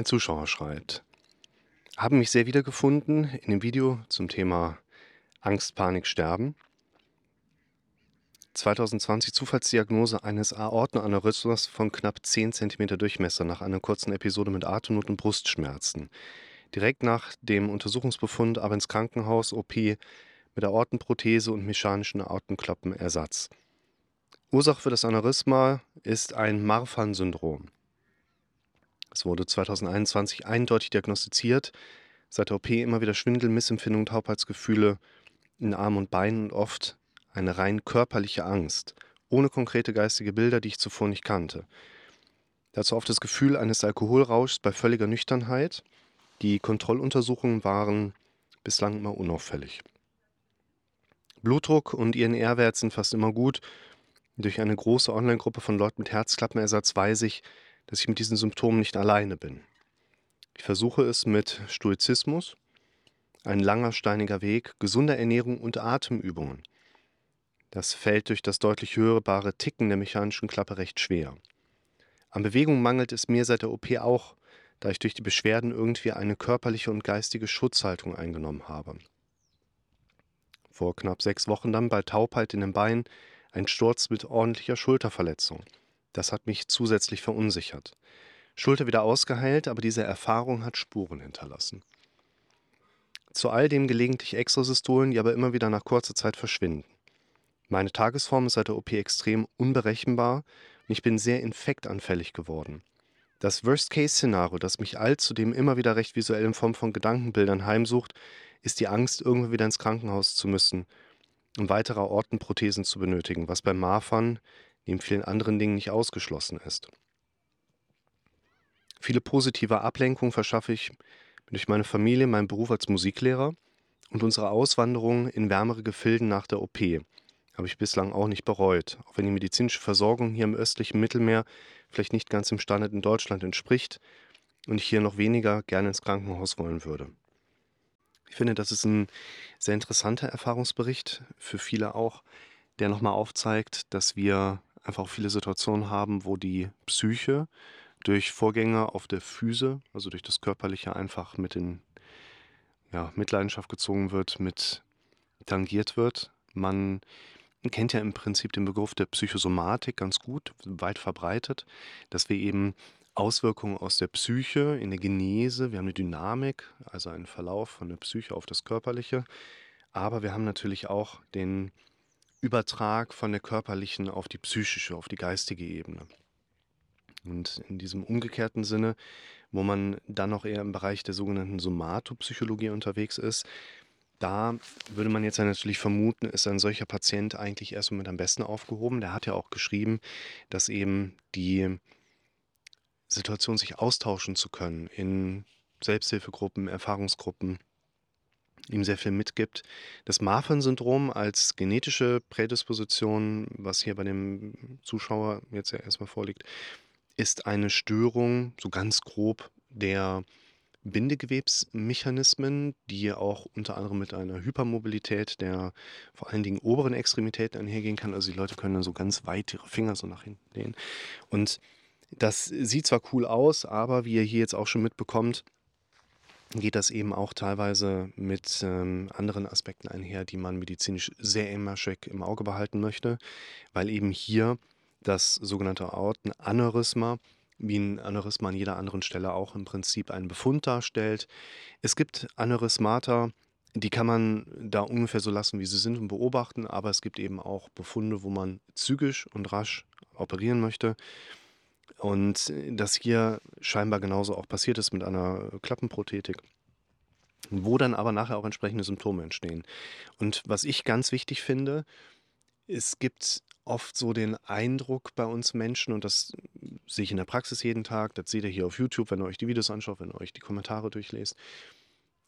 Ein Zuschauer schreibt, haben mich sehr wiedergefunden in dem Video zum Thema Angst, Panik, Sterben. 2020 Zufallsdiagnose eines Aortenaneurysmas von knapp 10 cm Durchmesser nach einer kurzen Episode mit Atemnot und Brustschmerzen. Direkt nach dem Untersuchungsbefund aber ins Krankenhaus OP mit Aortenprothese und mechanischen Aortenklappenersatz. Ursache für das Aneurysma ist ein Marfan-Syndrom. Es wurde 2021 eindeutig diagnostiziert, seit der OP immer wieder Schwindel, Missempfindung, Taubheitsgefühle in Armen und Beinen und oft eine rein körperliche Angst, ohne konkrete geistige Bilder, die ich zuvor nicht kannte. Dazu oft das Gefühl eines Alkoholrauschs bei völliger Nüchternheit. Die Kontrolluntersuchungen waren bislang immer unauffällig. Blutdruck und INR-Wert sind fast immer gut. Durch eine große Online-Gruppe von Leuten mit Herzklappenersatz weiß ich, dass ich mit diesen Symptomen nicht alleine bin. Ich versuche es mit Stoizismus, ein langer steiniger Weg, gesunder Ernährung und Atemübungen. Das fällt durch das deutlich hörbare Ticken der mechanischen Klappe recht schwer. An Bewegung mangelt es mir seit der OP auch, da ich durch die Beschwerden irgendwie eine körperliche und geistige Schutzhaltung eingenommen habe. Vor knapp sechs Wochen dann bei Taubheit in den Beinen ein Sturz mit ordentlicher Schulterverletzung. Das hat mich zusätzlich verunsichert. Schulter wieder ausgeheilt, aber diese Erfahrung hat Spuren hinterlassen. Zu all dem gelegentlich Extrasystolen, die aber immer wieder nach kurzer Zeit verschwinden. Meine Tagesform ist seit der OP extrem unberechenbar und ich bin sehr infektanfällig geworden. Das Worst-Case-Szenario, das mich allzudem immer wieder recht visuell in Form von Gedankenbildern heimsucht, ist die Angst, irgendwann wieder ins Krankenhaus zu müssen, um weitere Ortenprothesen zu benötigen, was bei Marfan neben vielen anderen Dingen nicht ausgeschlossen ist. Viele positive Ablenkungen verschaffe ich durch meine Familie, meinen Beruf als Musiklehrer und unsere Auswanderung in wärmere Gefilden nach der OP, habe ich bislang auch nicht bereut, auch wenn die medizinische Versorgung hier im östlichen Mittelmeer vielleicht nicht ganz dem Standard in Deutschland entspricht und ich hier noch weniger gerne ins Krankenhaus wollen würde. Ich finde, das ist ein sehr interessanter Erfahrungsbericht, für viele auch, der nochmal aufzeigt, dass wir einfach auch viele Situationen haben, wo die Psyche durch Vorgänge auf der Füße, also durch das Körperliche, einfach mit in ja, Mitleidenschaft gezogen wird, mit tangiert wird. Man kennt ja im Prinzip den Begriff der Psychosomatik ganz gut, weit verbreitet, dass wir eben Auswirkungen aus der Psyche in der Genese, wir haben eine Dynamik, also einen Verlauf von der Psyche auf das Körperliche, aber wir haben natürlich auch den Übertrag von der körperlichen auf die psychische, auf die geistige Ebene. Und in diesem umgekehrten Sinne, wo man dann noch eher im Bereich der sogenannten Somatopsychologie unterwegs ist, da würde man jetzt natürlich vermuten, ist ein solcher Patient eigentlich erst mit am besten aufgehoben. Der hat ja auch geschrieben, dass eben die Situation, sich austauschen zu können in Selbsthilfegruppen, Erfahrungsgruppen, ihm sehr viel mitgibt. Das Marfan-Syndrom als genetische Prädisposition, was hier bei dem Zuschauer jetzt ja erstmal vorliegt, ist eine Störung, so ganz grob, der Bindegewebsmechanismen, die auch unter anderem mit einer Hypermobilität der vor allen Dingen oberen Extremitäten einhergehen kann. Also die Leute können dann so ganz weit ihre Finger so nach hinten lehnen. Und das sieht zwar cool aus, aber wie ihr hier jetzt auch schon mitbekommt, geht das eben auch teilweise mit ähm, anderen Aspekten einher, die man medizinisch sehr engmaschig im Auge behalten möchte, weil eben hier das sogenannte Aortenaneurysma wie ein Aneurysma an jeder anderen Stelle auch im Prinzip einen Befund darstellt. Es gibt Aneurysmata, die kann man da ungefähr so lassen, wie sie sind und beobachten, aber es gibt eben auch Befunde, wo man zügig und rasch operieren möchte. Und das hier scheinbar genauso auch passiert ist mit einer Klappenprothetik, wo dann aber nachher auch entsprechende Symptome entstehen. Und was ich ganz wichtig finde, es gibt oft so den Eindruck bei uns Menschen, und das sehe ich in der Praxis jeden Tag, das seht ihr hier auf YouTube, wenn ihr euch die Videos anschaut, wenn ihr euch die Kommentare durchlest,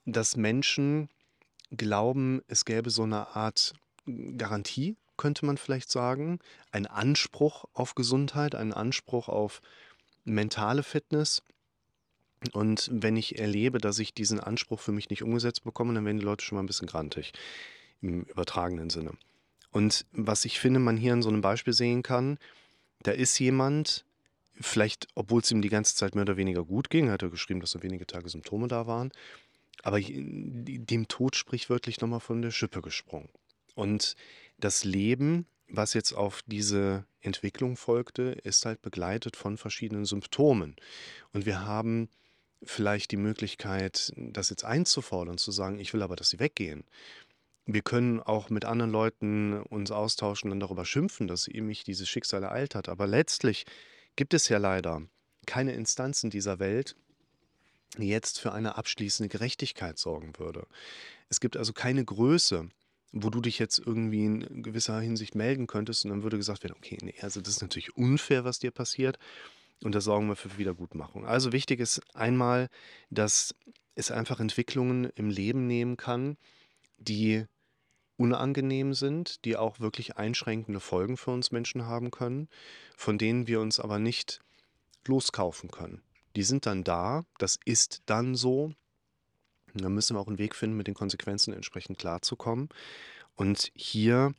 dass Menschen glauben, es gäbe so eine Art Garantie, könnte man vielleicht sagen, ein Anspruch auf Gesundheit, einen Anspruch auf mentale Fitness. Und wenn ich erlebe, dass ich diesen Anspruch für mich nicht umgesetzt bekomme, dann werden die Leute schon mal ein bisschen grantig im übertragenen Sinne. Und was ich finde, man hier in so einem Beispiel sehen kann, da ist jemand Vielleicht, obwohl es ihm die ganze Zeit mehr oder weniger gut ging, hat er geschrieben, dass so wenige Tage Symptome da waren. Aber dem Tod sprichwörtlich nochmal von der Schippe gesprungen. Und das Leben, was jetzt auf diese Entwicklung folgte, ist halt begleitet von verschiedenen Symptomen. Und wir haben vielleicht die Möglichkeit, das jetzt einzufordern, zu sagen, ich will aber, dass sie weggehen. Wir können auch mit anderen Leuten uns austauschen und darüber schimpfen, dass mich dieses Schicksal ereilt hat. Aber letztlich gibt es ja leider keine Instanzen dieser Welt, die jetzt für eine abschließende Gerechtigkeit sorgen würde. Es gibt also keine Größe, wo du dich jetzt irgendwie in gewisser Hinsicht melden könntest und dann würde gesagt werden, okay, nee, also das ist natürlich unfair, was dir passiert und da sorgen wir für Wiedergutmachung. Also wichtig ist einmal, dass es einfach Entwicklungen im Leben nehmen kann, die unangenehm sind, die auch wirklich einschränkende Folgen für uns Menschen haben können, von denen wir uns aber nicht loskaufen können. Die sind dann da, das ist dann so. Dann müssen wir auch einen Weg finden, mit den Konsequenzen entsprechend klarzukommen. Und hier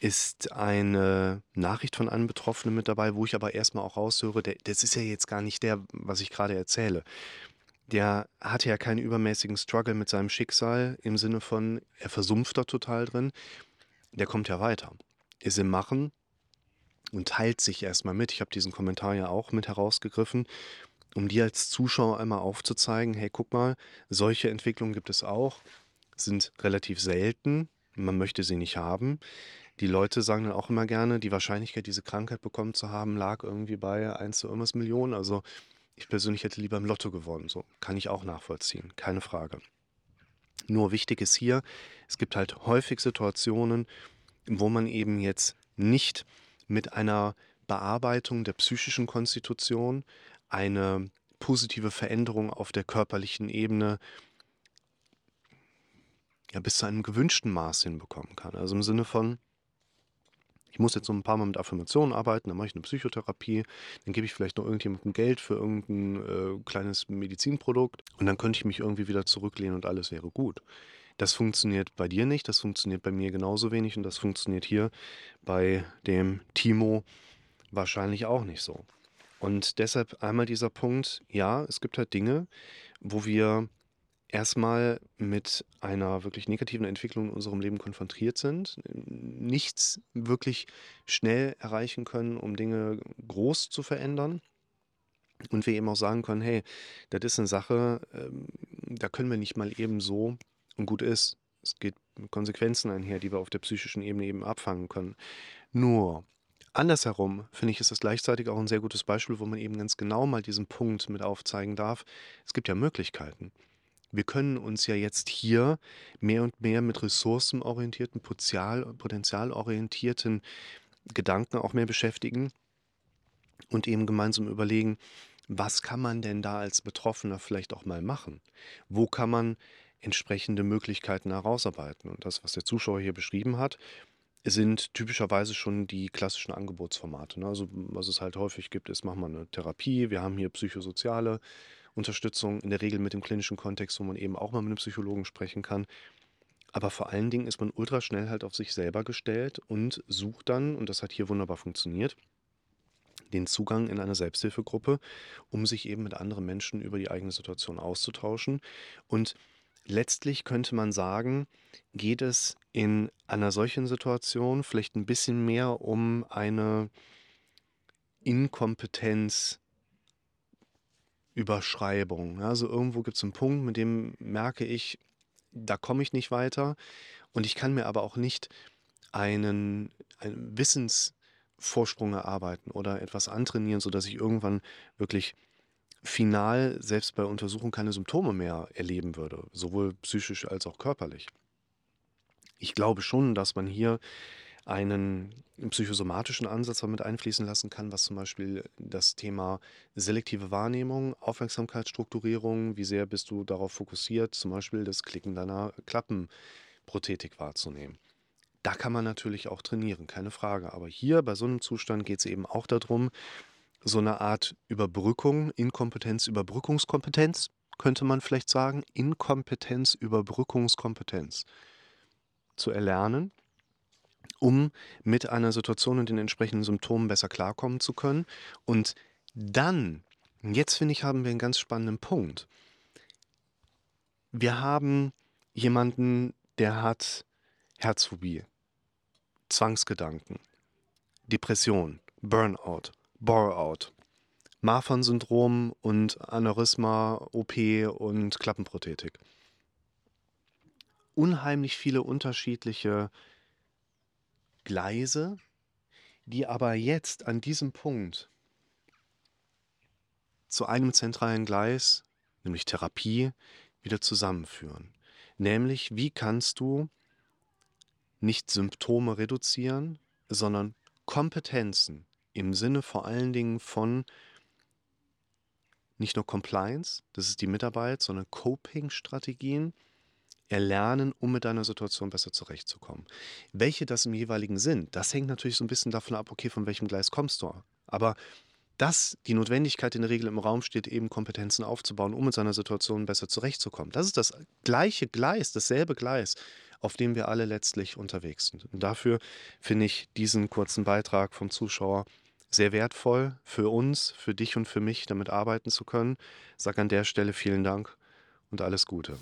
ist eine Nachricht von einem Betroffenen mit dabei, wo ich aber erstmal auch raushöre, der, das ist ja jetzt gar nicht der, was ich gerade erzähle. Der hatte ja keinen übermäßigen Struggle mit seinem Schicksal im Sinne von, er versumpft da total drin. Der kommt ja weiter, ist im Machen und teilt sich erstmal mit. Ich habe diesen Kommentar ja auch mit herausgegriffen, um dir als Zuschauer einmal aufzuzeigen, hey, guck mal, solche Entwicklungen gibt es auch, sind relativ selten, man möchte sie nicht haben. Die Leute sagen dann auch immer gerne, die Wahrscheinlichkeit, diese Krankheit bekommen zu haben, lag irgendwie bei 1 zu irgendwas Millionen. Also ich persönlich hätte lieber im Lotto gewonnen. So kann ich auch nachvollziehen, keine Frage. Nur wichtig ist hier, es gibt halt häufig Situationen, wo man eben jetzt nicht mit einer Bearbeitung der psychischen Konstitution eine positive Veränderung auf der körperlichen Ebene ja, bis zu einem gewünschten Maß hinbekommen kann. Also im Sinne von, ich muss jetzt so ein paar Mal mit Affirmationen arbeiten, dann mache ich eine Psychotherapie, dann gebe ich vielleicht noch irgendjemandem Geld für irgendein äh, kleines Medizinprodukt und dann könnte ich mich irgendwie wieder zurücklehnen und alles wäre gut. Das funktioniert bei dir nicht, das funktioniert bei mir genauso wenig und das funktioniert hier bei dem Timo wahrscheinlich auch nicht so. Und deshalb einmal dieser Punkt, ja, es gibt halt Dinge, wo wir erstmal mit einer wirklich negativen Entwicklung in unserem Leben konfrontiert sind, nichts wirklich schnell erreichen können, um Dinge groß zu verändern. Und wir eben auch sagen können, hey, das ist eine Sache, ähm, da können wir nicht mal eben so und gut ist. Es geht mit Konsequenzen einher, die wir auf der psychischen Ebene eben abfangen können. Nur andersherum finde ich, ist das gleichzeitig auch ein sehr gutes Beispiel, wo man eben ganz genau mal diesen Punkt mit aufzeigen darf. Es gibt ja Möglichkeiten. Wir können uns ja jetzt hier mehr und mehr mit ressourcenorientierten, potenzial, potenzialorientierten Gedanken auch mehr beschäftigen und eben gemeinsam überlegen, was kann man denn da als Betroffener vielleicht auch mal machen? Wo kann man entsprechende Möglichkeiten herausarbeiten? Und das, was der Zuschauer hier beschrieben hat, sind typischerweise schon die klassischen Angebotsformate. Ne? Also was es halt häufig gibt, ist, machen wir eine Therapie, wir haben hier psychosoziale Unterstützung, in der Regel mit dem klinischen Kontext, wo man eben auch mal mit einem Psychologen sprechen kann. Aber vor allen Dingen ist man ultra schnell halt auf sich selber gestellt und sucht dann, und das hat hier wunderbar funktioniert, den Zugang in eine Selbsthilfegruppe, um sich eben mit anderen Menschen über die eigene Situation auszutauschen. Und letztlich könnte man sagen, geht es in einer solchen Situation vielleicht ein bisschen mehr um eine Inkompetenz Überschreibung. Also irgendwo gibt es einen Punkt, mit dem merke ich, da komme ich nicht weiter und ich kann mir aber auch nicht einen, einen Wissensvorsprung erarbeiten oder etwas antrainieren, sodass ich irgendwann wirklich final, selbst bei Untersuchung, keine Symptome mehr erleben würde, sowohl psychisch als auch körperlich. Ich glaube schon, dass man hier einen psychosomatischen Ansatz mit einfließen lassen kann, was zum Beispiel das Thema selektive Wahrnehmung, Aufmerksamkeitsstrukturierung, wie sehr bist du darauf fokussiert, zum Beispiel das Klicken deiner Klappenprothetik wahrzunehmen. Da kann man natürlich auch trainieren, keine Frage. Aber hier bei so einem Zustand geht es eben auch darum, so eine Art Überbrückung, Inkompetenz, Überbrückungskompetenz, könnte man vielleicht sagen, Inkompetenz, Überbrückungskompetenz zu erlernen um mit einer Situation und den entsprechenden Symptomen besser klarkommen zu können. Und Dann, jetzt finde ich, haben wir einen ganz spannenden Punkt. Wir haben jemanden, der hat Herzphobie, Zwangsgedanken, Depression, Burnout, Bore-out, Marfan-Syndrom und Aneurysma, OP und Klappenprothetik. Unheimlich viele unterschiedliche Gleise, die aber jetzt an diesem Punkt zu einem zentralen Gleis, nämlich Therapie, wieder zusammenführen. Nämlich, wie kannst du nicht Symptome reduzieren, sondern Kompetenzen im Sinne vor allen Dingen von nicht nur Compliance, das ist die Mitarbeit, sondern Coping-Strategien erlernen, um mit deiner Situation besser zurechtzukommen. Welche das im jeweiligen sind, das hängt natürlich so ein bisschen davon ab, okay, von welchem Gleis kommst du. Aber dass die Notwendigkeit in der Regel im Raum steht, eben Kompetenzen aufzubauen, um mit seiner Situation besser zurechtzukommen. Das ist das gleiche Gleis, dasselbe Gleis, auf dem wir alle letztlich unterwegs sind. Und dafür finde ich diesen kurzen Beitrag vom Zuschauer sehr wertvoll für uns, für dich und für mich, damit arbeiten zu können. Sage an der Stelle vielen Dank und alles Gute.